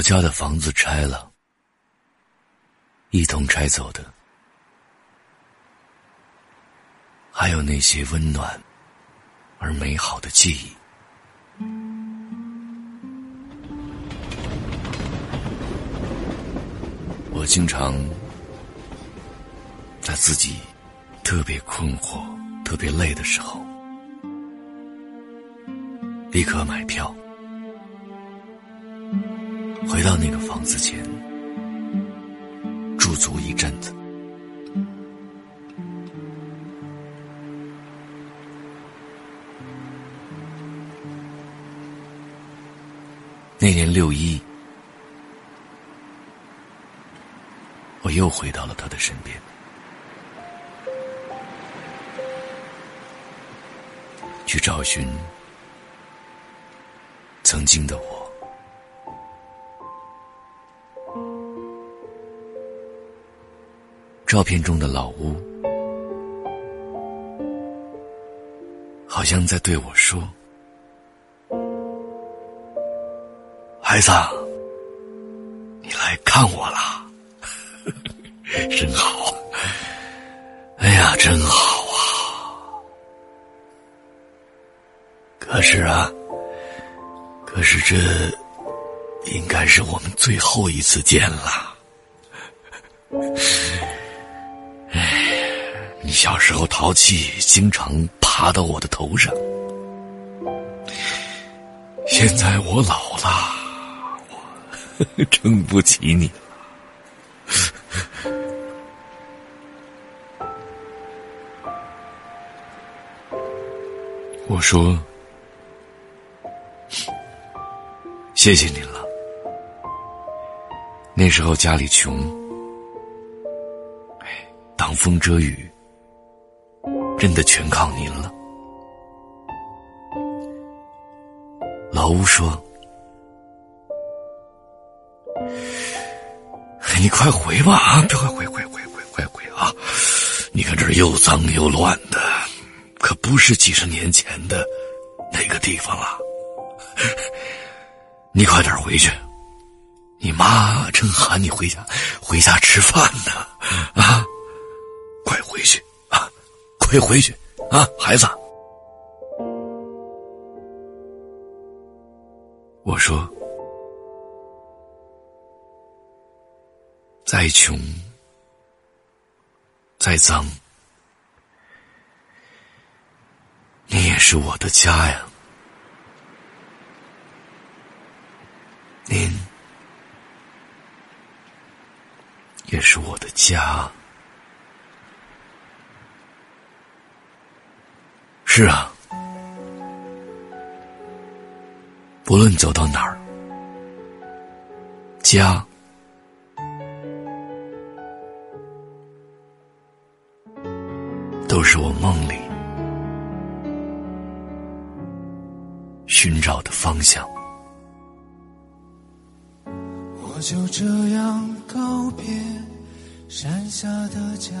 老家的房子拆了，一同拆走的，还有那些温暖而美好的记忆。我经常在自己特别困惑、特别累的时候，立刻买票。回到那个房子前，驻足一阵子。那年六一，我又回到了他的身边，去找寻曾经的我。照片中的老屋，好像在对我说：“孩子，你来看我了，真好！哎呀，真好啊！可是啊，可是这应该是我们最后一次见了。”你小时候淘气，经常爬到我的头上。现在我老了，我 撑不起你。我说：“谢谢您了。”那时候家里穷，哎，挡风遮雨。真的全靠您了，老吴说：“你快回吧啊，快回回回回快回啊！你看这又脏又乱的，可不是几十年前的那个地方了。你快点回去，你妈正喊你回家，回家吃饭呢啊！快回去。”快回去啊，孩子！我说，再穷，再脏，你也是我的家呀。您也是我的家。是啊，不论走到哪儿，家都是我梦里寻找的方向。我就这样告别山下的家。